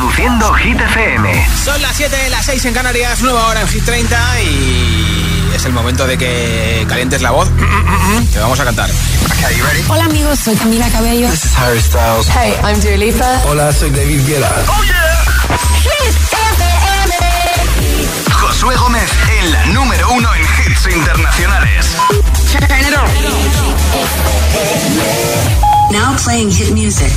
Reproduciendo Hit FM. Son las 7, las 6 en Canarias, nueva hora en Hit 30 y es el momento de que calientes la voz. Te vamos a cantar. Hola amigos, soy Camila Cabello. This is Harry Styles. Hey, I'm Dua Lipa. Hola, soy David Guetta. Oh yeah. Hit FM. Josué Gómez en la número uno en hits internacionales. Now playing hit music.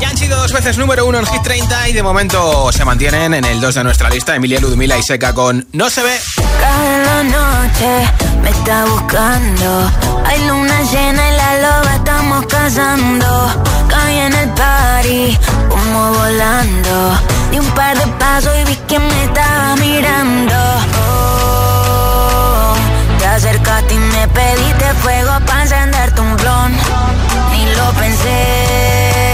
Ya han sido dos veces número uno en Hit 30 y de momento se mantienen en el 2 de nuestra lista Emilia Ludmila y Seca con No se ve. Cada noche me está buscando. Hay luna llena y la loba estamos cazando. Caí en el party, como volando. Di un par de pasos y vi que me estaba mirando. Oh, te acercaste y me pediste fuego para encenderte un blon. Ni lo pensé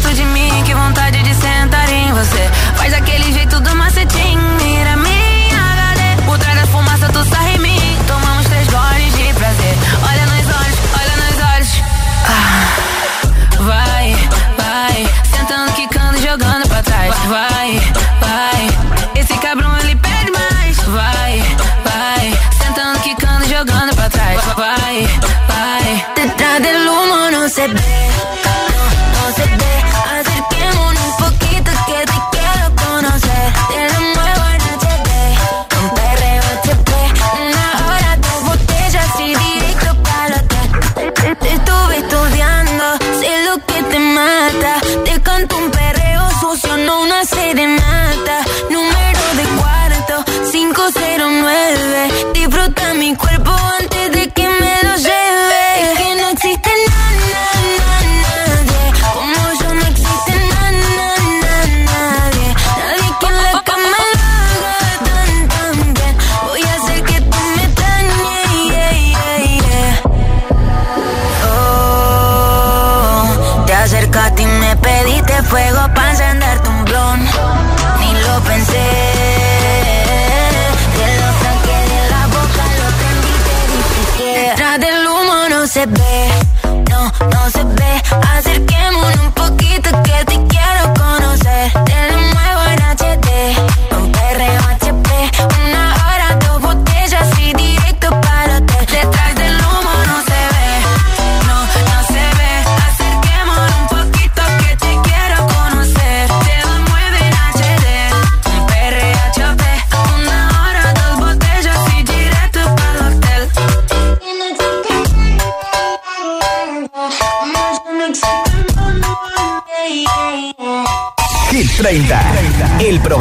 perto de mim, que vontade de sentar em você. Faz aquele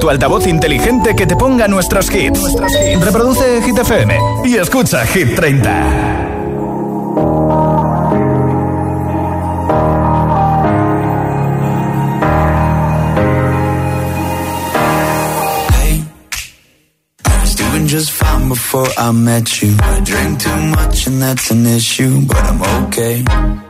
Tu altavoz inteligente que te ponga nuestros hits. Reproduce Hit FM y escucha Hit 30. Hey, I was doing just fine before I met you. I drink too much and that's an issue, but I'm okay.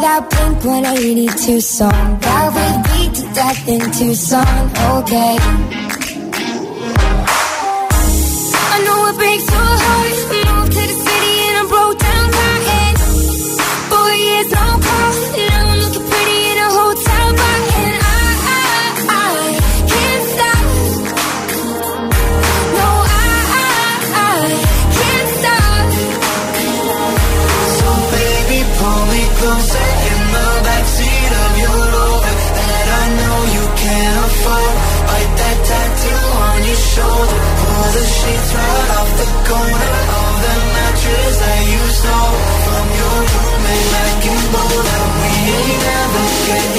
That Blink 182 song that we beat to death in Tucson. Okay. I know it breaks your heart. Sheets right off the corner of the mattress that you stole from your roommate back in Boulder. We ain't ever getting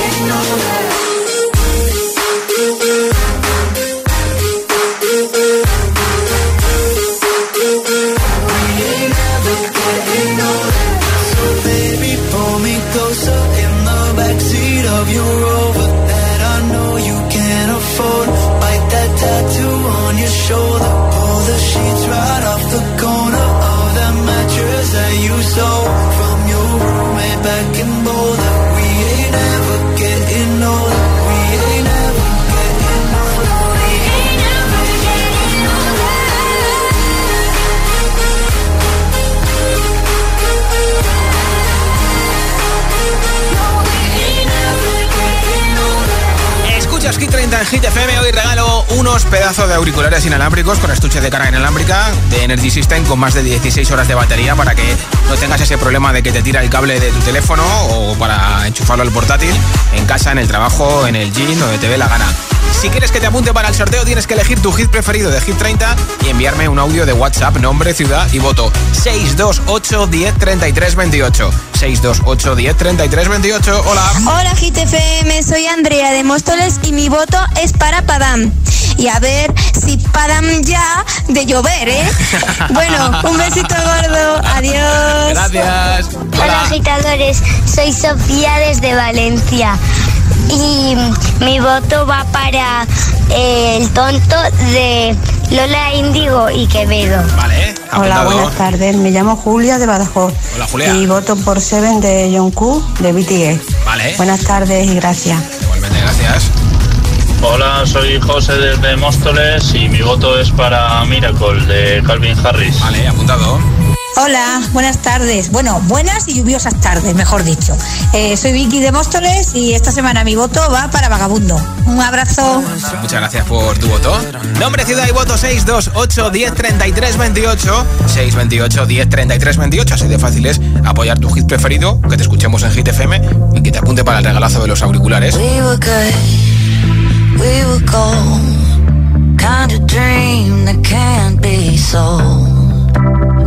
Hit 30 en Hit FM. Hoy regalo unos pedazos de auriculares inalámbricos con estuche de carga inalámbrica de Energy System con más de 16 horas de batería para que no tengas ese problema de que te tira el cable de tu teléfono o para enchufarlo al portátil en casa, en el trabajo, en el gym, donde te dé la gana. Si quieres que te apunte para el sorteo, tienes que elegir tu hit preferido de Hit 30 y enviarme un audio de WhatsApp, nombre, ciudad y voto. 628 10 33 28. 628 10 33 28. Hola. Hola GTFM, soy Andrea de Móstoles y mi voto es para Padam. Y a ver si Padam ya de llover, ¿eh? Bueno, un besito gordo, adiós. Gracias. Hola agitadores, soy Sofía desde Valencia y mi voto va para eh, el tonto de Lola Indigo y Quevedo. Vale, Hola, buenas tardes. Me llamo Julia de Badajoz. Hola, Julia. Y voto por Seven de Jungkook de BTS. Vale. Buenas tardes y gracias. Igualmente, gracias. Hola, soy José desde Móstoles y mi voto es para Miracle de Calvin Harris. Vale, apuntado. Hola, buenas tardes. Bueno, buenas y lluviosas tardes, mejor dicho. Eh, soy Vicky de Móstoles y esta semana mi voto va para Vagabundo. Un abrazo. Muchas gracias por tu voto. Nombre, ciudad y voto 628 1033 28. 628 1033 28. Así de fácil es apoyar tu hit preferido, que te escuchemos en Hit FM y que te apunte para el regalazo de los auriculares.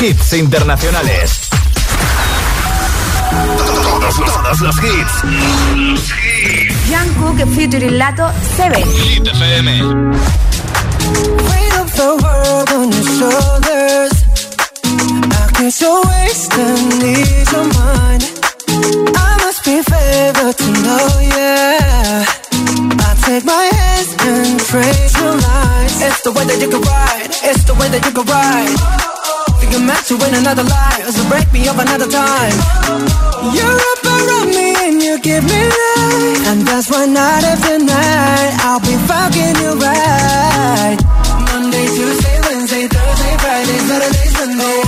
hits internacionales. Todos, todos los hits. Jungkook featuring Lato 7. Hit FM. Weight of the world on your shoulders. Ease mind. I must be favored to know, yeah. I take my hands and your. It's the way that you can ride. It's the way that you can ride. I'm meant to win another life, so break me up another time. You're up around me and you give me life, and that's why night after night I'll be fucking you right. Monday, Tuesday, Wednesday, Thursday, Friday, Saturday, Sunday.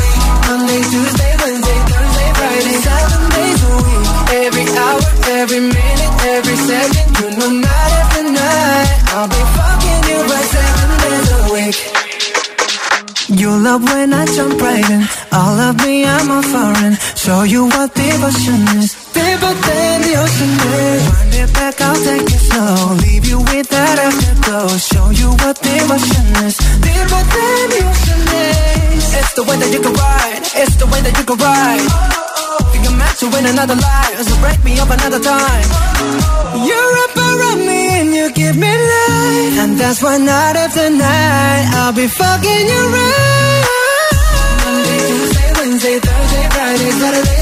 Time. You're up around me and you give me life. And that's why night after night I'll be fucking you right. Monday, Tuesday, Wednesday, Thursday, Friday, Saturday,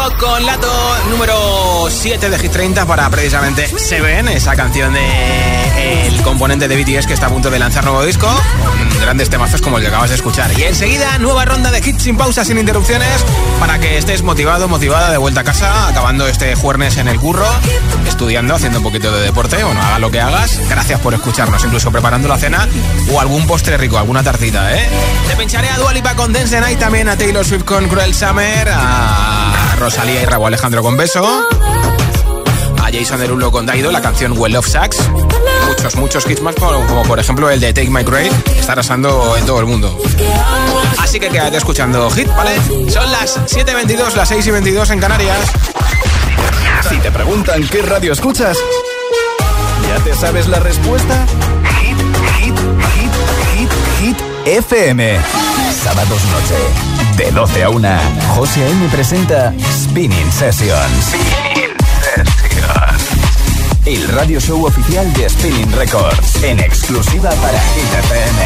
Con Lato número 7 de Hit 30 para precisamente Seven, esa canción de el componente de BTS que está a punto de lanzar nuevo disco, con grandes temazos como el que acabas de escuchar. Y enseguida, nueva ronda de hits sin pausas, sin interrupciones, para que estés motivado, motivada de vuelta a casa, acabando este jueves en el curro, estudiando, haciendo un poquito de deporte, o no, haga lo que hagas. Gracias por escucharnos, incluso preparando la cena o algún postre rico, alguna tartita, ¿eh? Te pincharé a Dualipa con Dance también a Taylor Swift con Cruel Summer, a Rosalía y Raúl Alejandro con Beso, a Jason Derulo con Daido, la canción Well of Sax, muchos, muchos hits más, como, por ejemplo el de Take My Grave, que está arrasando en todo el mundo. Así que quédate escuchando Hit, ¿vale? Son las 7.22, las 6 y 22 en Canarias. Si te preguntan qué radio escuchas, ¿ya te sabes la respuesta? Hit, hit, hit, hit, hit, FM. Sábados noche, de 12 a 1, José A.M. presenta Spinning Sessions. El radio show oficial de Spinning Records, en exclusiva para FM.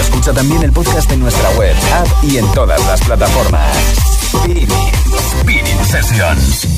Escucha también el podcast en nuestra web, app y en todas las plataformas. Spinning, Spinning Sessions.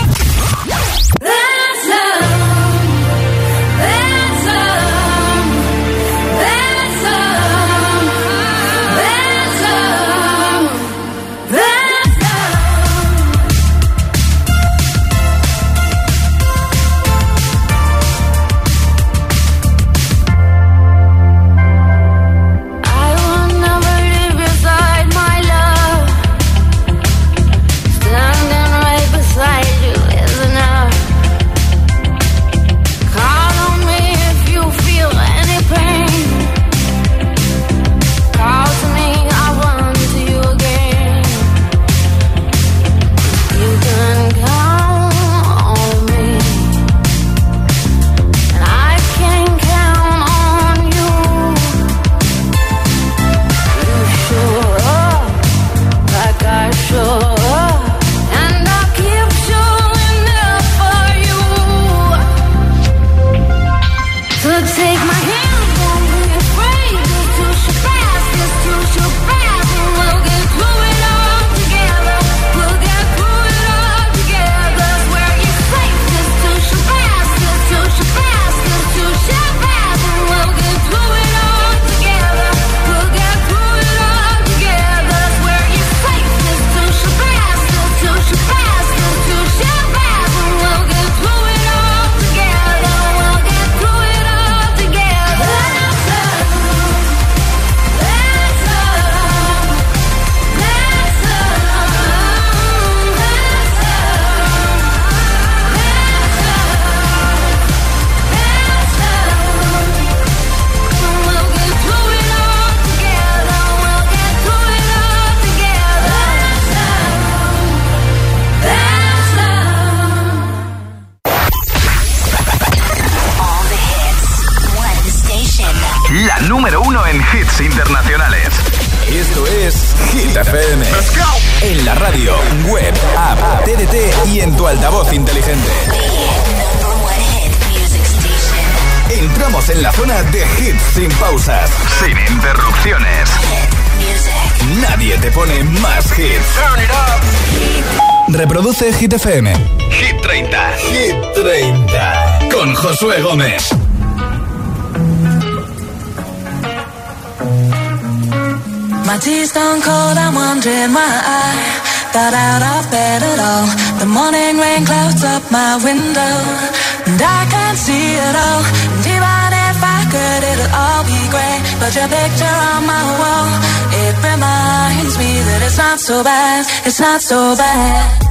Hit FM. Hit 30. Hit 30. Con Josué Gómez. My tea's done cold, I'm wondering why I got out of bed at all. The morning rain clouds up my window, and I can't see it all. And even if I could, it'll all be great. But your picture on my wall, it reminds me that it's not so bad, it's not so bad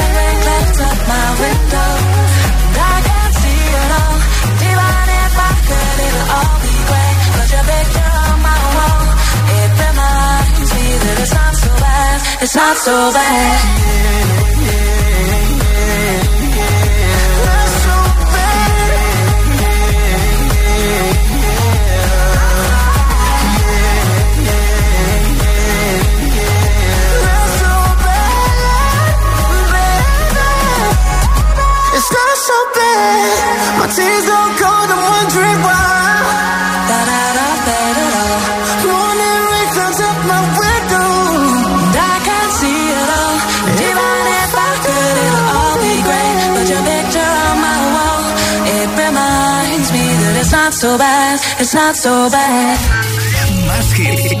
my window And I can see all Even if I could, it'll all be your picture on my wall It reminds me that it's not so bad It's not so bad yeah, yeah. My tears don't cold, I'm wondering why. Da da da da. Morning rain clouds up my window. And I can't see it all. Even if I could, it'll all be great. But your picture on my wall, it reminds me that it's not so bad. It's not so bad. Más hits,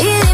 yeah.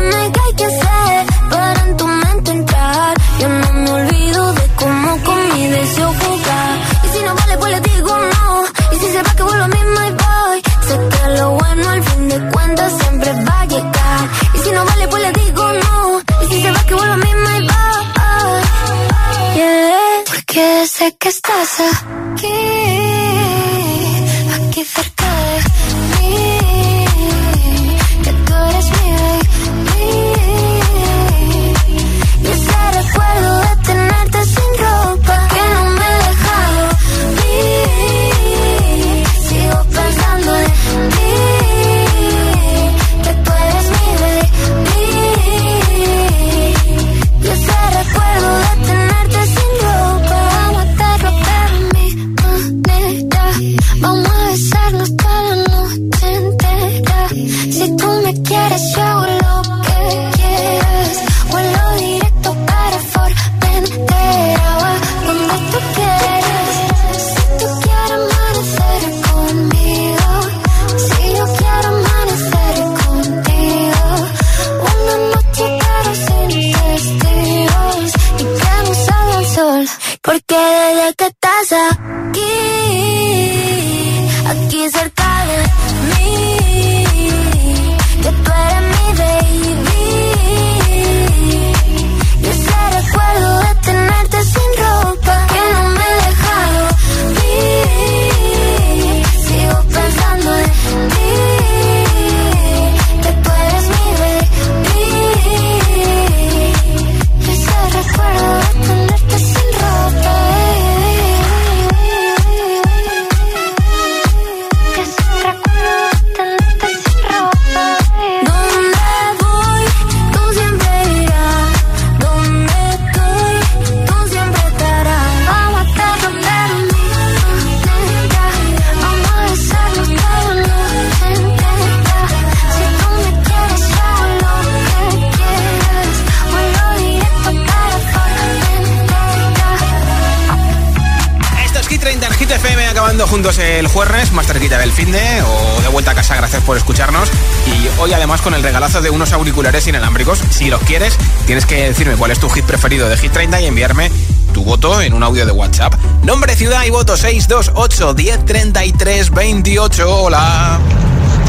Auriculares inalámbricos. Si los quieres, tienes que decirme cuál es tu hit preferido de Hit 30 y enviarme tu voto en un audio de WhatsApp. Nombre, ciudad y voto 628 1033 28. Hola.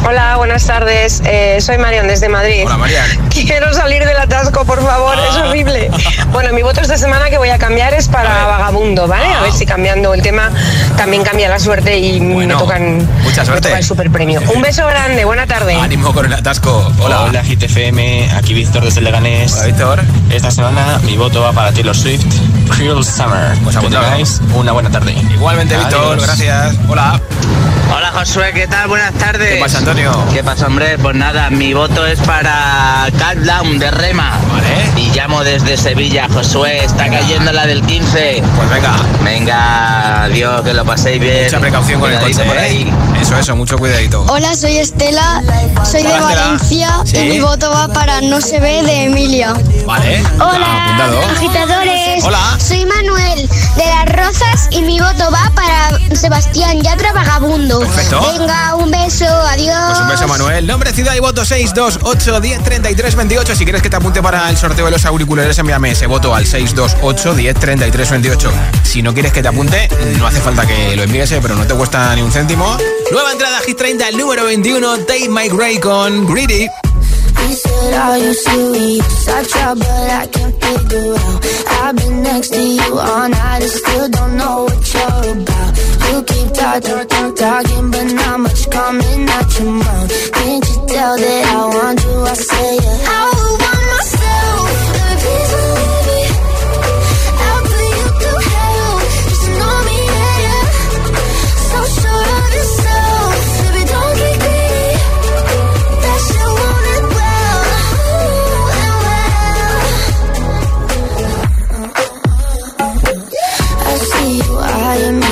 Hola, buenas tardes. Eh, soy Marian desde Madrid. Hola, Marian. Quiero salir del atasco, por favor, es Ah. horrible. Bueno, mi voto esta semana que voy a cambiar es para Vagabundo, ¿vale? A ver si cambiando el tema también cambia la suerte y me tocan Mucha me suerte. toca el super premio. Un beso grande, buena tarde. Ánimo con el atasco. Hola. Hola GTFM, aquí Víctor desde Leganés. Hola Víctor. Esta semana mi voto va para Taylor Swift, Cruel Summer. Pues que tengáis una buena tarde. Igualmente, Víctor, gracias. Hola. Hola Josué, ¿qué tal? Buenas tardes. ¿Qué pasa, Antonio? ¿Qué pasa, hombre? Pues nada, mi voto es para Countdown de Rema. Vale. Y llamo desde Sevilla, Josué. Está cayendo la del 15. Pues venga. Venga, adiós, que lo paséis bien. Mucha precaución con el coche. por ¿eh? ahí. Eso, eso, mucho cuidadito. Hola, soy Estela, soy de Hola, Estela. Valencia Sí. y mi voto va para No se ve de Emilia. Vale. Apuntado. agitadores. Hola. Soy Manuel de Las Rozas y mi voto va para Sebastián Yatra Vagabundo. Perfecto. Venga, un beso, adiós. Pues un beso, Manuel. Nombre, ciudad y voto 628 10 33 28. Si quieres que te apunte para el sorteo de los auriculares, envíame ese voto al 628 10 33 28. Si no quieres que te apunte, no hace falta que lo envíes, eh, pero no te cuesta ni un céntimo. Nueva entrada Hit 30, el número 21, Dave Mike Ray con Greedy. He said, Are you serious? I try, but I can't figure out. I've been next to you all night and still don't know what you're about. You keep talking, talking, but not much coming out your mouth. Can't you tell that I want you? I say, yeah. I would want myself. I'll put you through hell. Just know me, yeah, yeah. So sure of yourself. Baby, don't get greedy. That you want it well, well. I see you me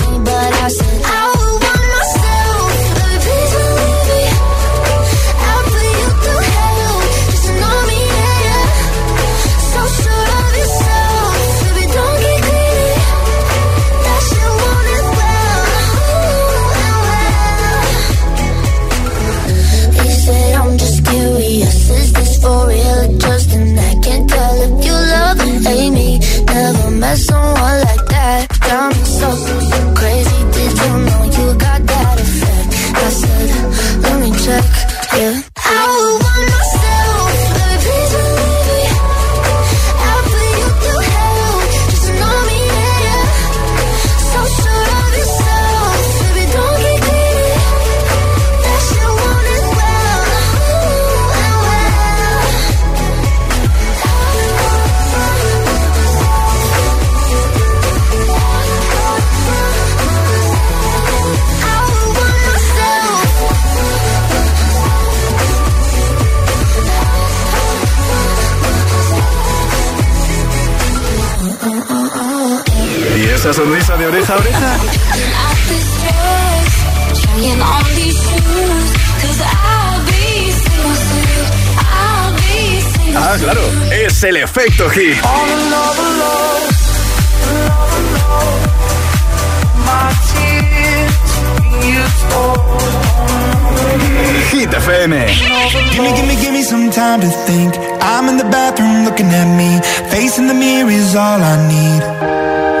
Ah, claro, es el efecto hit. Hit FM. Gimme, gimme, gimme some time to think. I'm in the bathroom looking at me. Facing the mirror is all I need.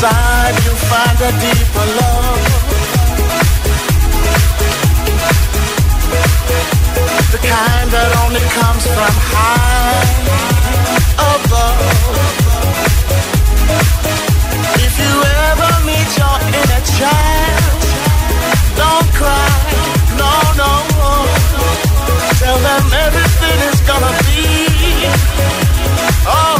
Inside, you'll find a deeper love. The kind that only comes from high above. If you ever meet your inner child, don't cry, no, no. Tell them everything is gonna be alright.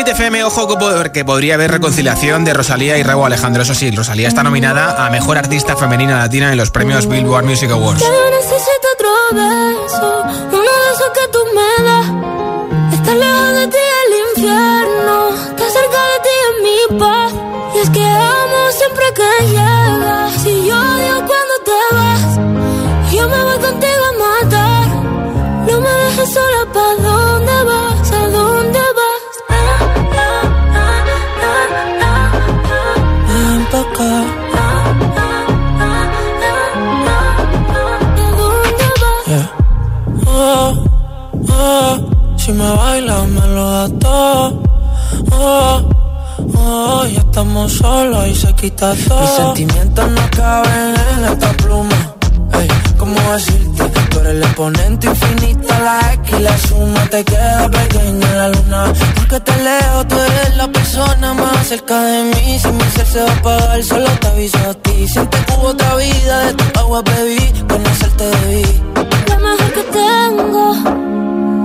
Hit 30 del Hit FM. Ojo que, po- que podría haber reconciliación de Rosalía y Raúl Alejandro. Eso sí, Rosalía está nominada a Mejor Artista Femenina Latina en los premios Billboard Music Awards. Ya no necesito otro beso, uno de esos que tú me das. Estar lejos de ti el infierno, estar cerca de ti es mi paz. Y es que amo siempre que llegas. Si yo odio cuando te vas, yo me voy contigo a matar. No me dejes sola, ¿pa' dónde vas? Todo. Oh, oh, ya estamos solos y se quita todo. Mis sentimientos no caben en esta pluma. Ey, como cómo decirte. Tú eres el exponente infinito, la X y la suma te queda pequeña en la luna. Porque te leo, tú eres la persona más cerca de mí. Si mi ser se va a apagar, solo te aviso a ti. Siente que hubo otra vida, de tu agua bebí, conocerte debí. Lo mejor que tengo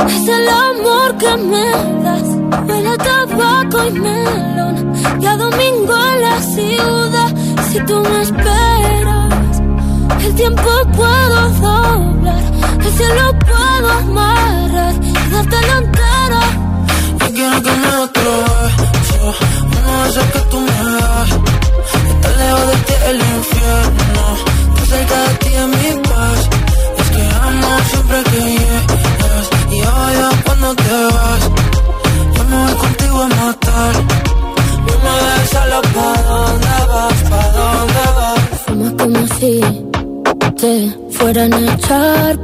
es el amor que me das. Huele a tabaco y melón. Y domingo en la ciudad. Si tú me esperas, el tiempo puedo doblar. El cielo puedo amarrar y darte la entera. Yo quiero que me otro beso, uno de esos que tú me das. Estar lejos de ti el infierno, estar cerca de ti es mi paz.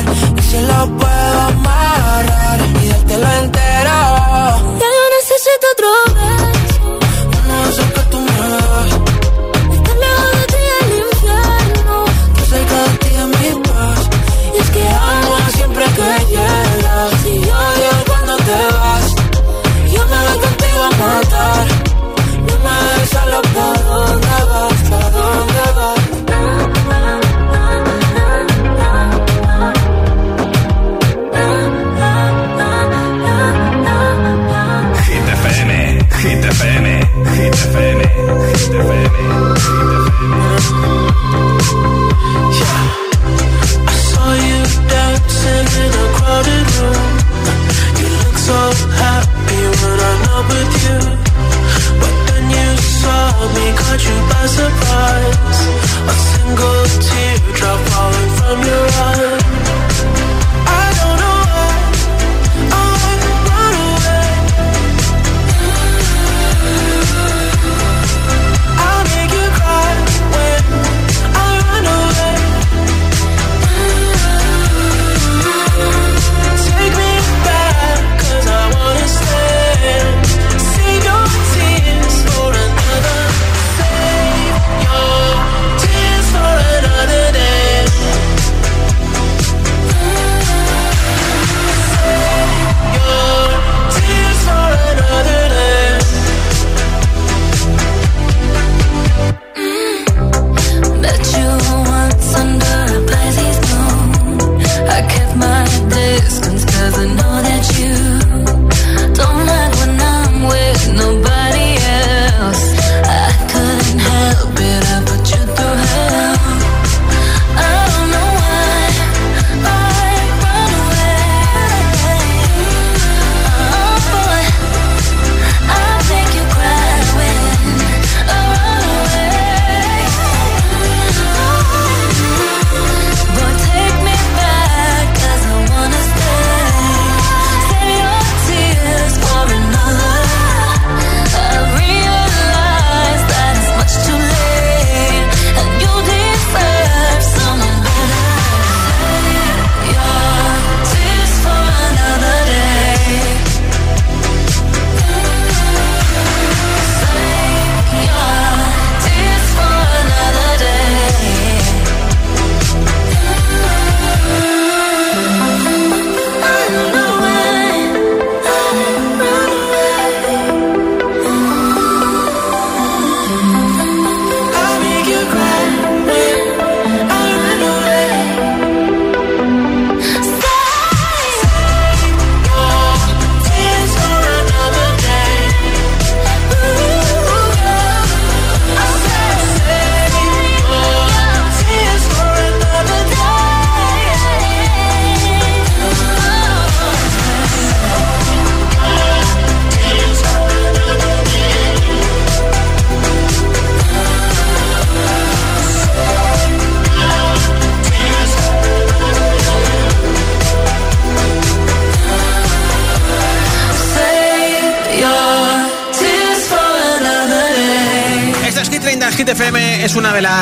doblar y si lo puedo amarrar y dártelo entero. ya yo necesito otro beso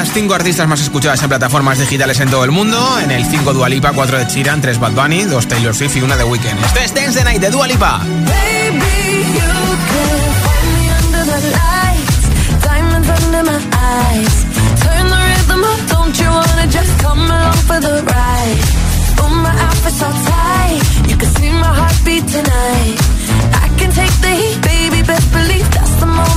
las 5 artistas más escuchadas en plataformas digitales en todo el mundo. En el 5 Dualipa, 4 de Chiran, 3 Bad Bunny, 2 Taylor Swift y 1 de Weekend. Este es Dance the Night de Dualipa. Baby,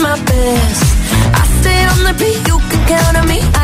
my best. I stay on the beat, you can count on me.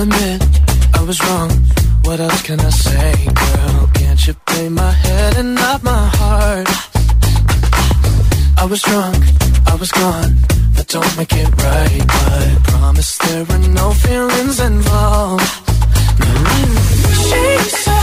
I'll admit I was wrong. What else can I say, girl? Can't you play my head and not my heart? I was drunk, I was gone. That don't make it right, but I promise there were no feelings involved. She said.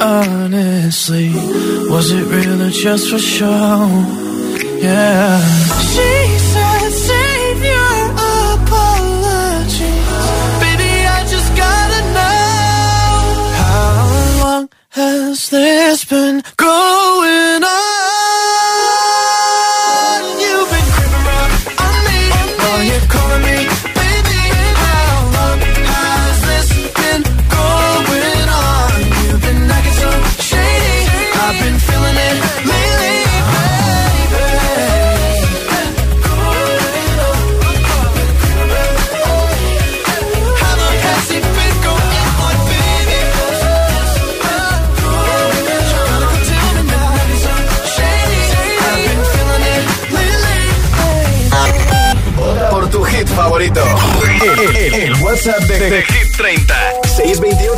honestly? Was it real or just for show? Yeah.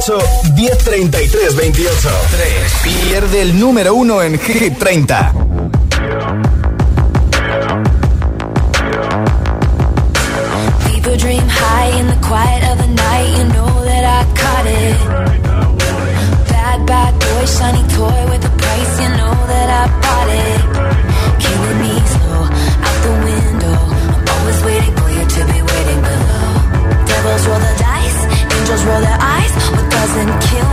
628 1033 28. 3. Pierde el número uno en Hit 30. People dream high in the quiet of the night. You know that I caught it. Bad, bad boy, shiny toy with doesn't kill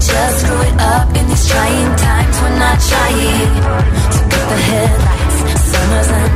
just screw it up in these trying times. We're not trying. So cut the headlights. Summer's a